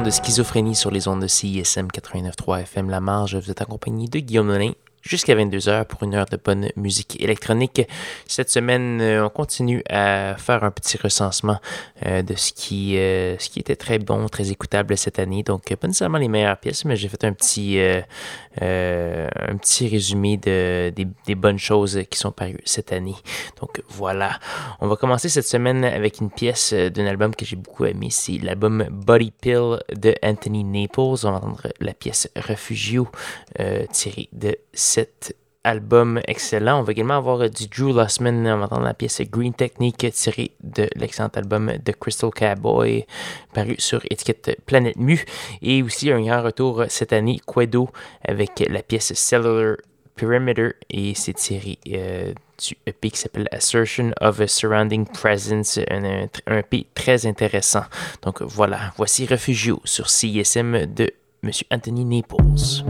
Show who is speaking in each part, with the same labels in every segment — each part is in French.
Speaker 1: de Schizophrénie sur les ondes de CISM 89.3 FM La Marge. Vous êtes accompagné de Guillaume Nonin jusqu'à 22h pour une heure de bonne musique électronique. Cette semaine, euh, on continue à faire un petit recensement euh, de ce qui, euh, ce qui était très bon, très écoutable cette année. Donc, pas nécessairement les meilleures pièces, mais j'ai fait un petit, un petit résumé de, des, bonnes choses qui sont parues cette année. Donc, voilà. On va commencer cette semaine avec une pièce d'un album que j'ai beaucoup aimé. C'est l'album Body Pill de Anthony Naples. On va entendre la pièce Refugio tirée de cet album excellent. On va également avoir euh, du Drew Lussman. On va entendre la pièce Green Technique tirée de l'excellent album The Crystal Cowboy paru sur étiquette Planète Mu. Et aussi un grand retour cette année, Quedo, avec la pièce Cellular Perimeter et c'est tiré euh, du EP qui s'appelle Assertion of a Surrounding Presence, un, un, EP très intéressant. Donc voilà, voici Refugio sur CISM de M. Anthony Naples.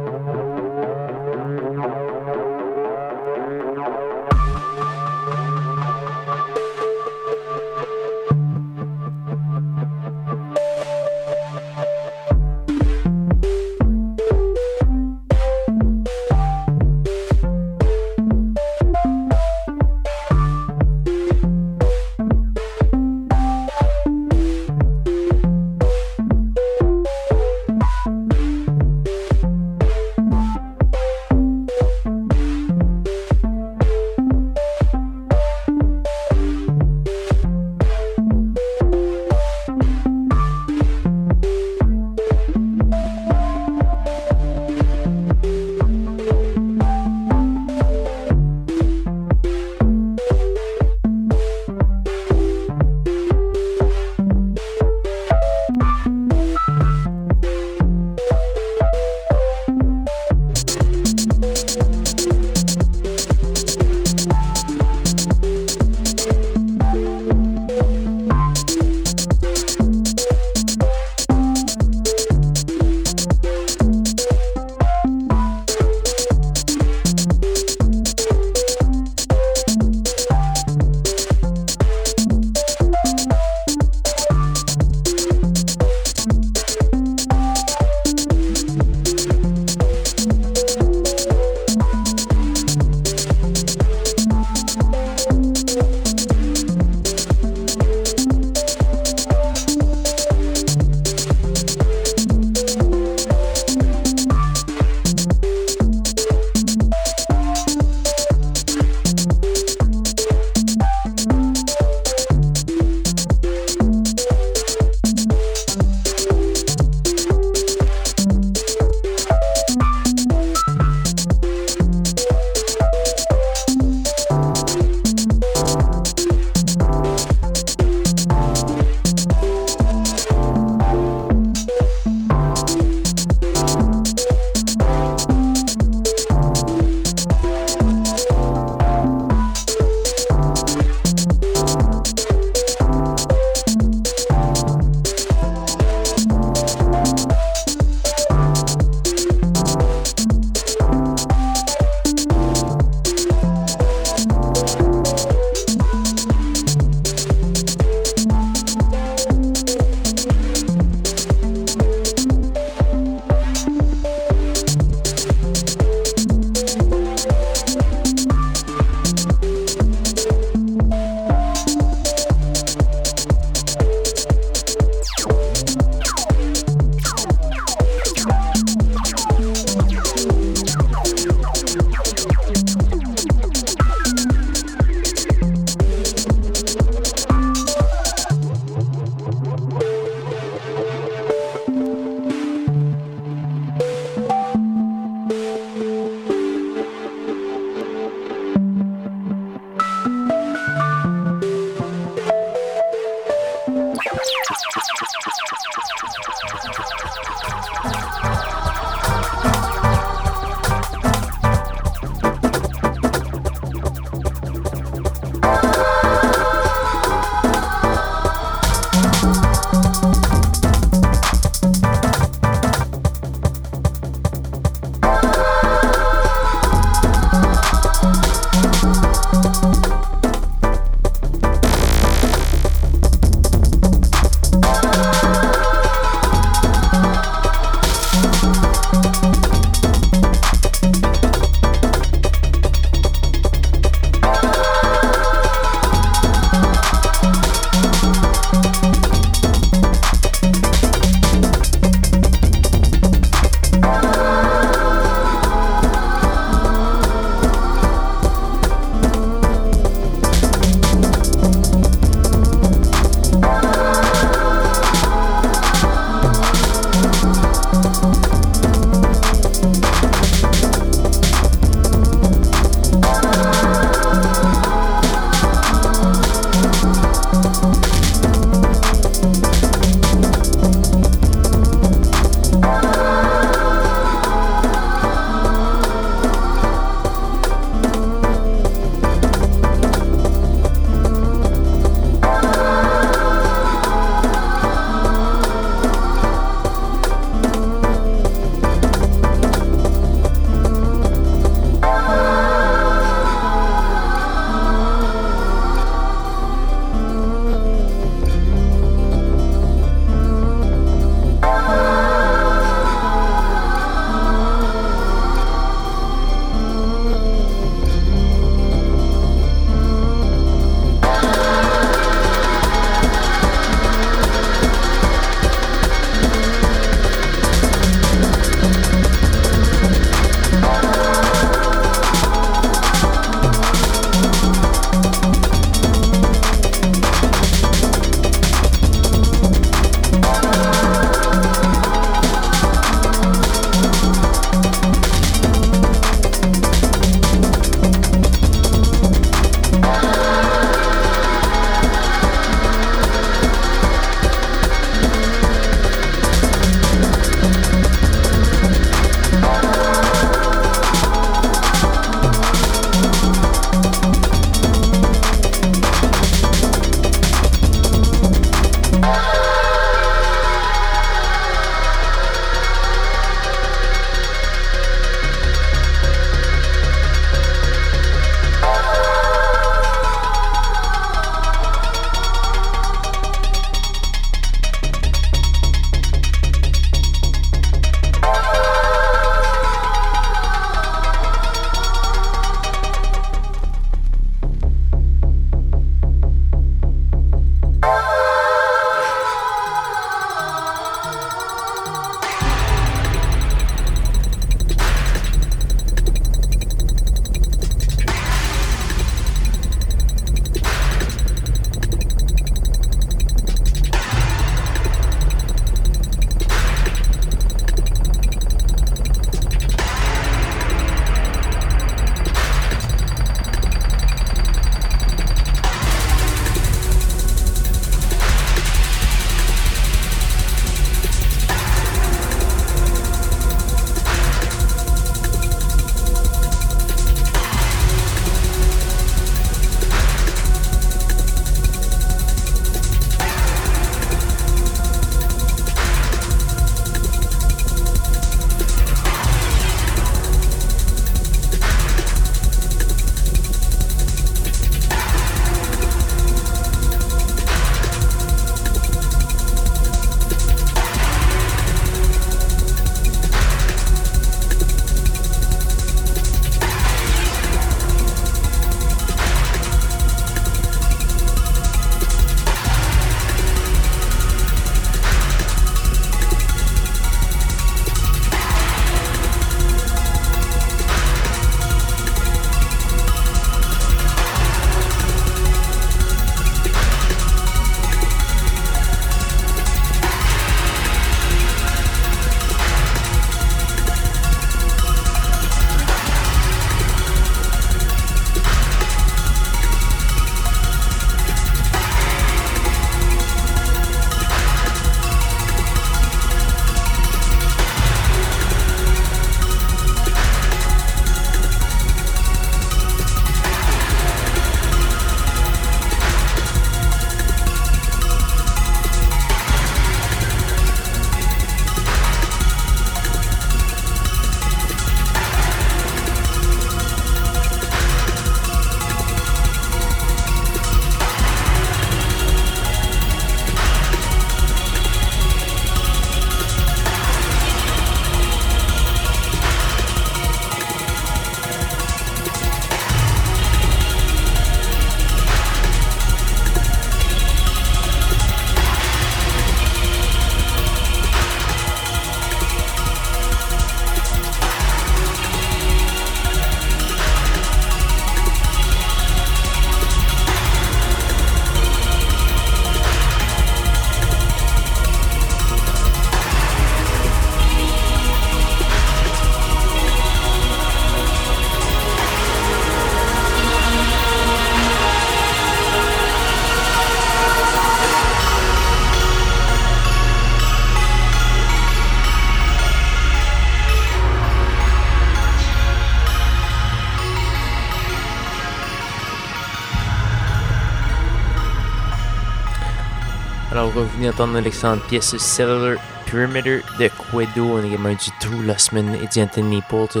Speaker 1: Alors, vous venez d'entendre l'excellente pièce Cellular Perimeter de Quedo. On a également du True Lossman et Anthony Naples.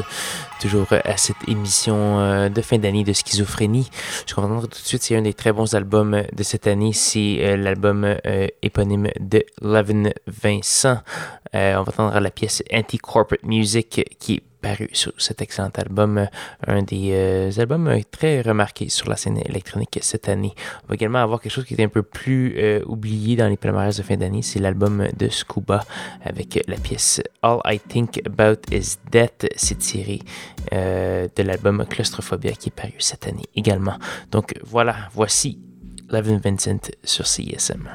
Speaker 1: Toujours à cette émission euh, de fin d'année de schizophrénie. Je comprends tout de suite, c'est un des très bons albums de cette année. C'est euh, l'album euh, éponyme de Levin Vincent. on va entendre la pièce Anti-Corporate Music qui est paru sur cet excellent album, un des euh, albums très remarqués sur la scène électronique cette année. On va également avoir quelque chose qui est un peu plus euh, oublié dans les palmarès de fin d'année, c'est l'album de Scuba avec la pièce All I Think About Is Death. C'est tiré euh, de l'album Claustrophobia qui est paru cette année également. Donc voilà, voici Levin Vincent sur CISM.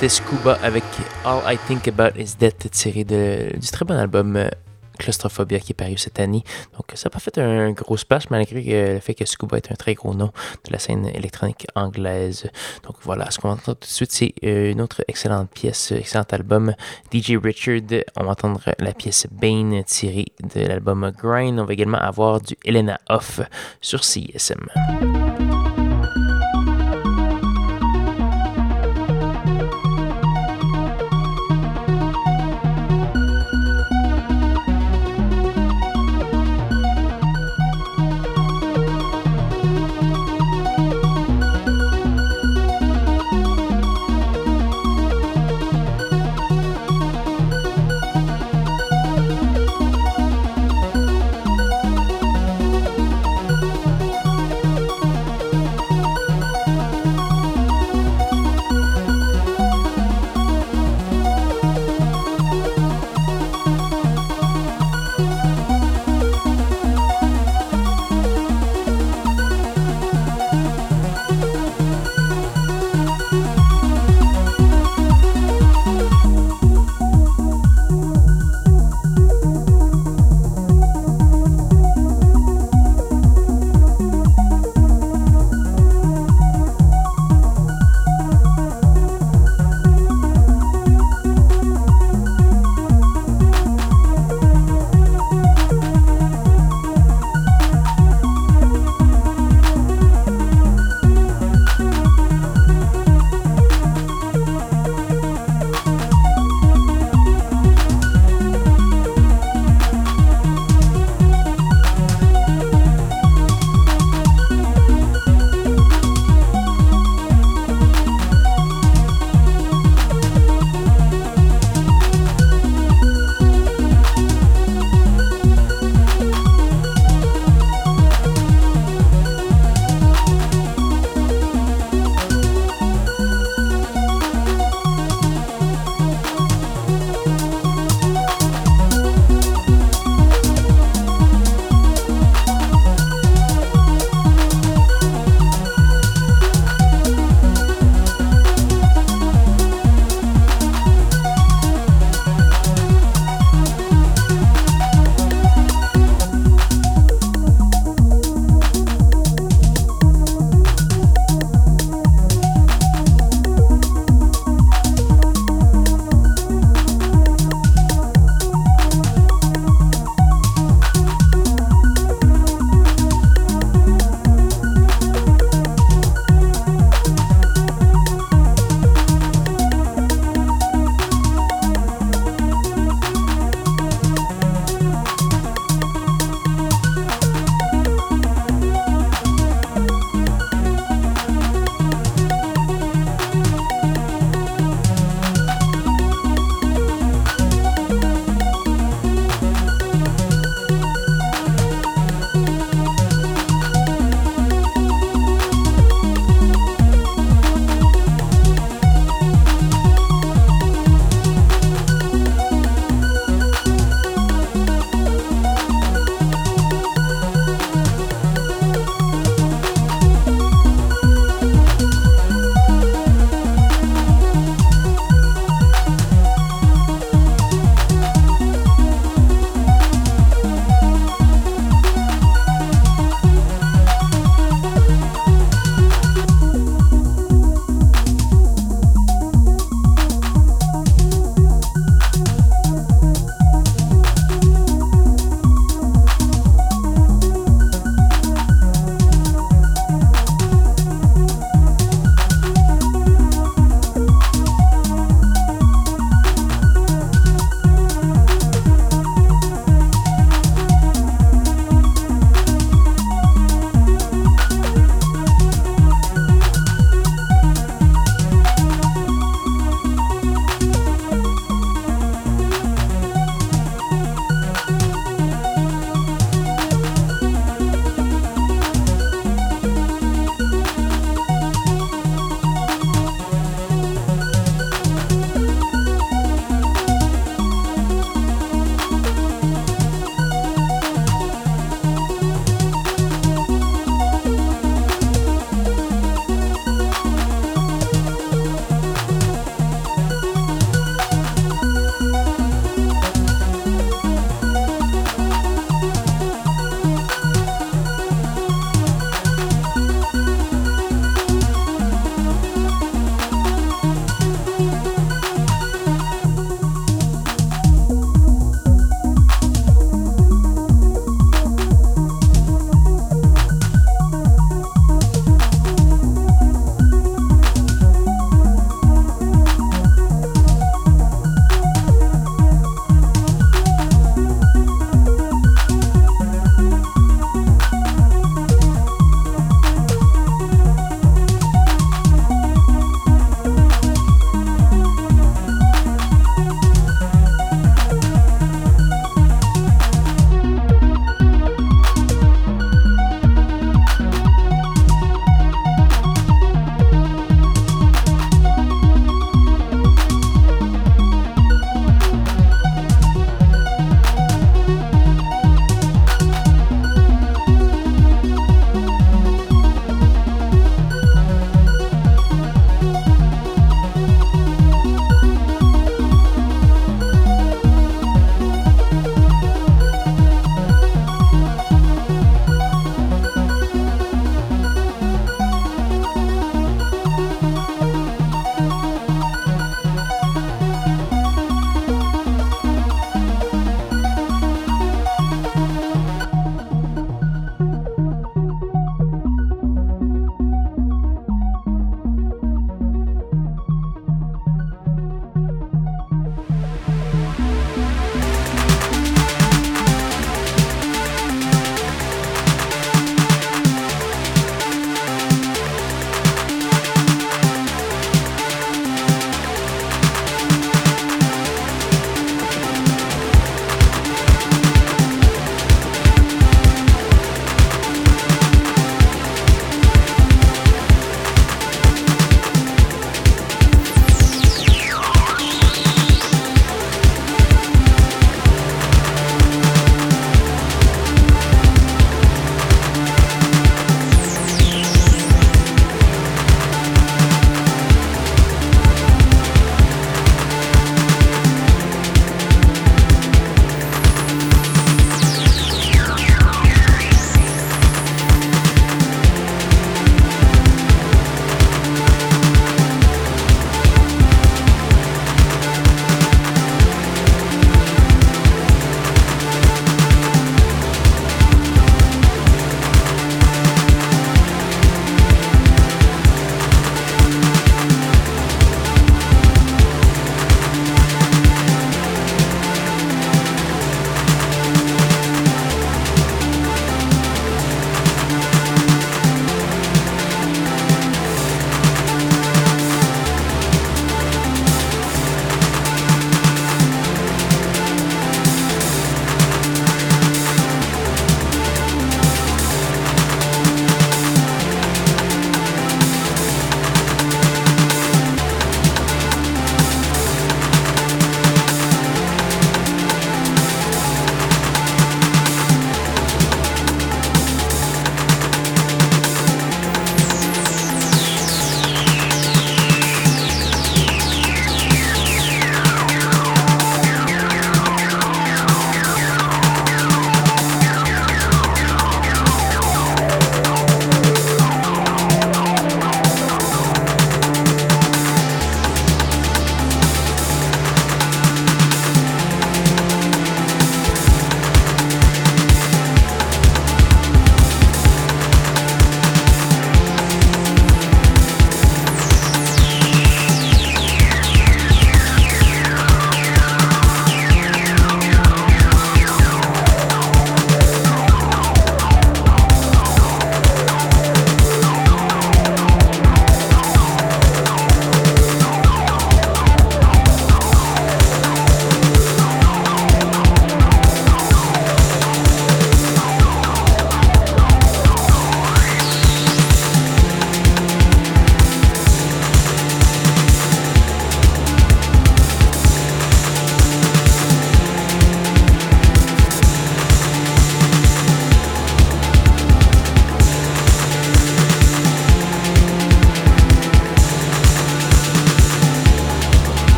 Speaker 1: C'était Scuba avec All I Think About Is Death, tiré de, du très bon album euh, Claustrophobia qui est paru cette année. Donc, ça n'a pas fait un gros splash malgré le fait que Scuba est un très gros nom de la scène électronique anglaise. Donc, voilà, ce qu'on entend tout de suite, c'est euh, une autre excellente pièce, excellent album. DJ Richard, on va entendre la pièce Bane tirée de l'album Grind. On va également avoir du Elena Off sur CSM.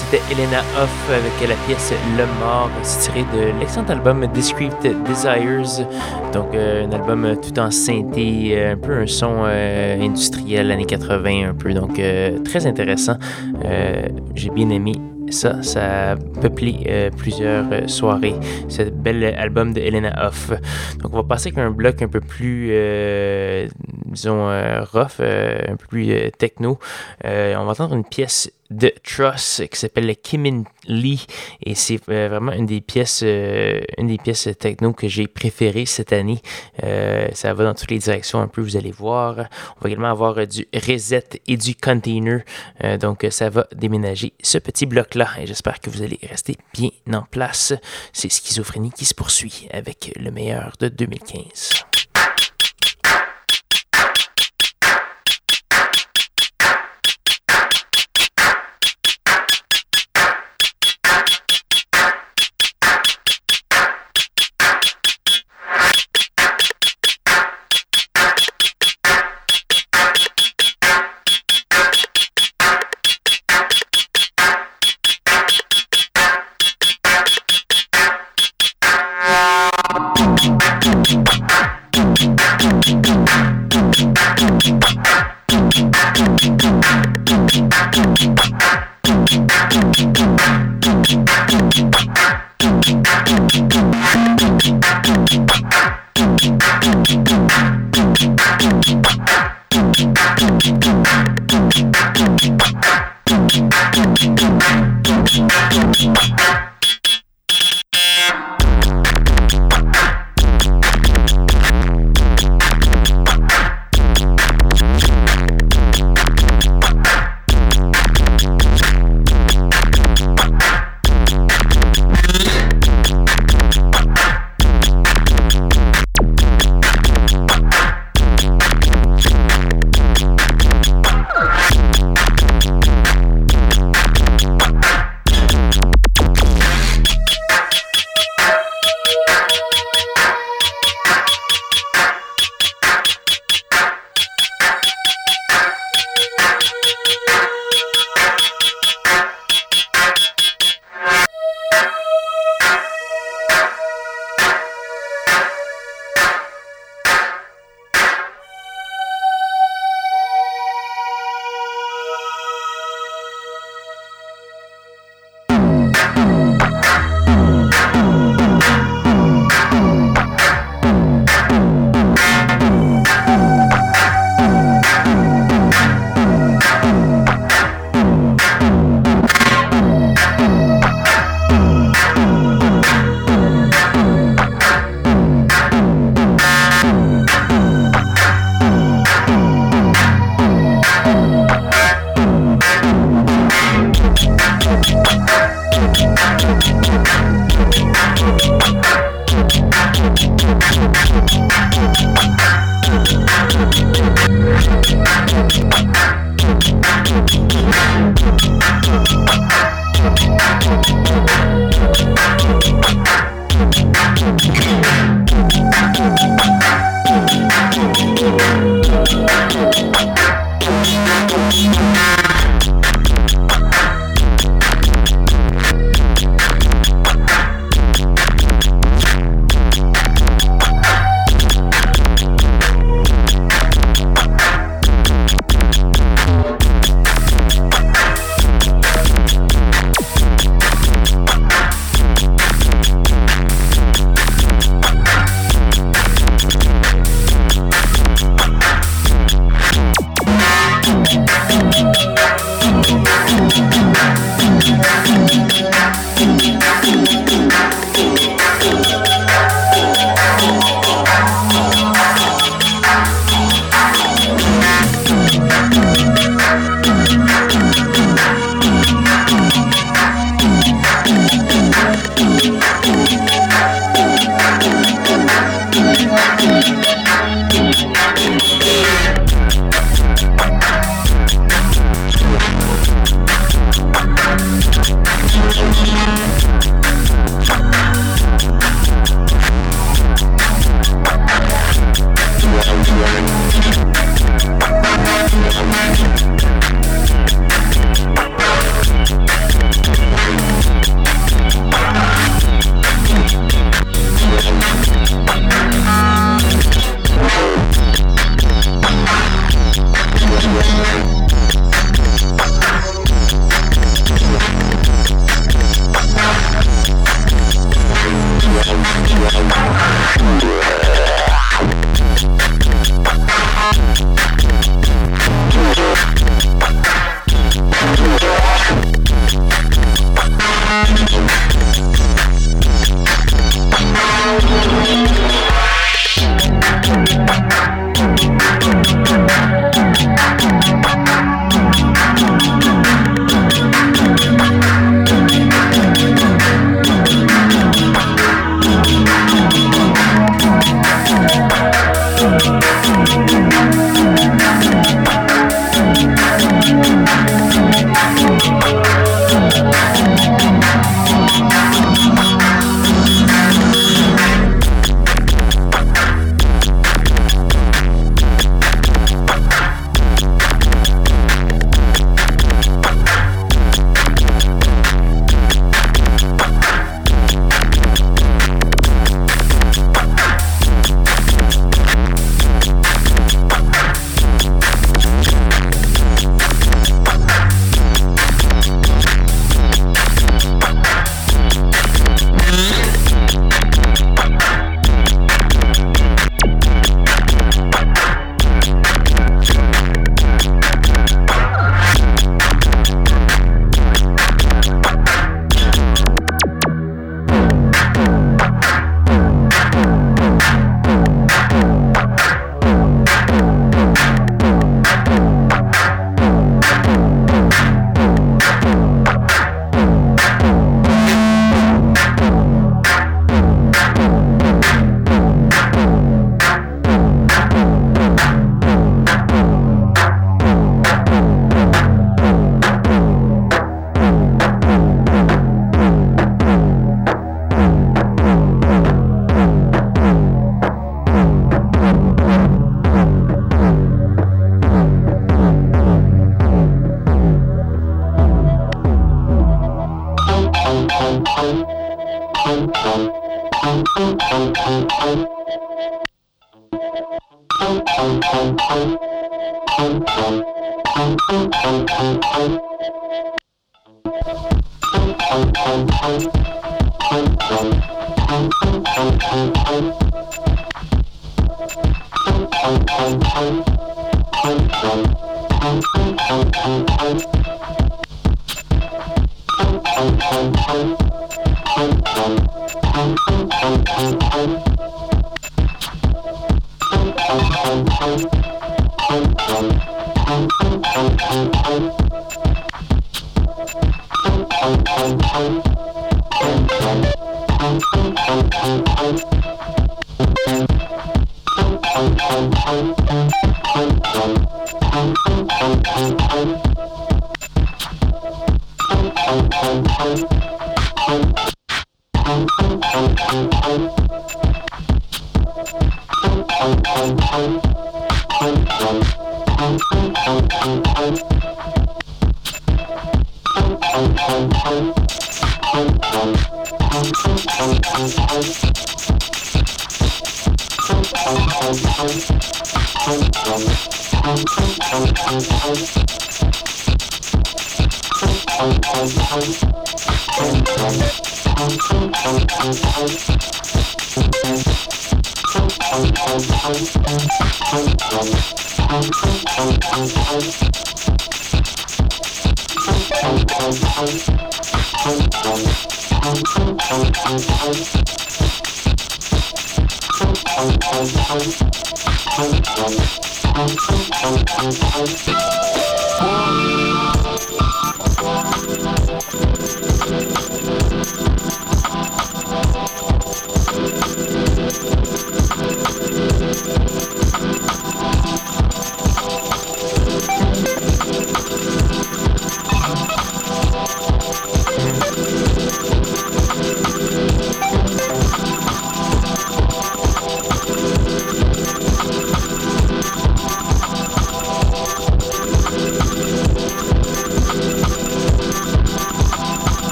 Speaker 1: C'était Elena Hoff avec la pièce Le Mort, c'est tiré de l'excellent album Discreet Desires, donc euh, un album tout en synthé, euh, un peu un son euh, industriel années 80 un peu, donc très intéressant. J'ai bien aimé ça, ça peuplé plusieurs soirées, ce bel album de Elena Hoff. Donc on va passer avec un bloc un peu plus, disons, rough, un peu plus techno. on va entendre une pièce de Truss qui s'appelle Kim Lee et c'est euh, vraiment une des pièces euh, une des pièces techno que j'ai préférées cette année. Euh, ça va dans toutes les directions un peu, vous allez voir. On va également avoir du reset et du container. donc ça va déménager ce petit bloc là et j'espère que vous allez rester bien en place. C'est schizophrénie qui se poursuit avec le meilleur de 2015.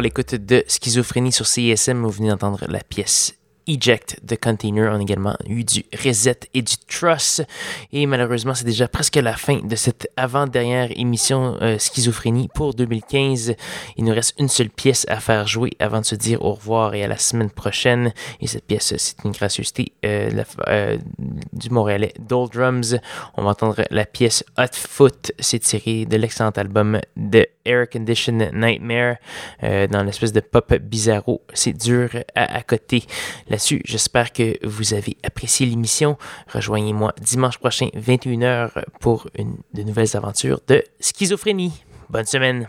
Speaker 1: L'écoute de Schizophrénie sur CISM. Vous venez d'entendre la pièce Eject the Container. On a également eu du Reset et du Truss. Et malheureusement, c'est déjà presque la fin de cette avant-dernière émission euh, Schizophrénie pour 2015. Il nous reste une seule pièce à faire jouer avant de se dire au revoir et à la semaine prochaine. Et cette pièce, c'est une gracieuseté euh, euh, du Montréalais Doldrums. On va entendre la pièce Hot Foot. C'est tiré de l'excellent album de Air Condition Nightmare dans l'espèce de pop bizarro. C'est dur à, à côté. J'espère que vous avez apprécié l'émission. Rejoignez-moi dimanche prochain, 21h, pour une, de nouvelles aventures de schizophrénie. Bonne semaine.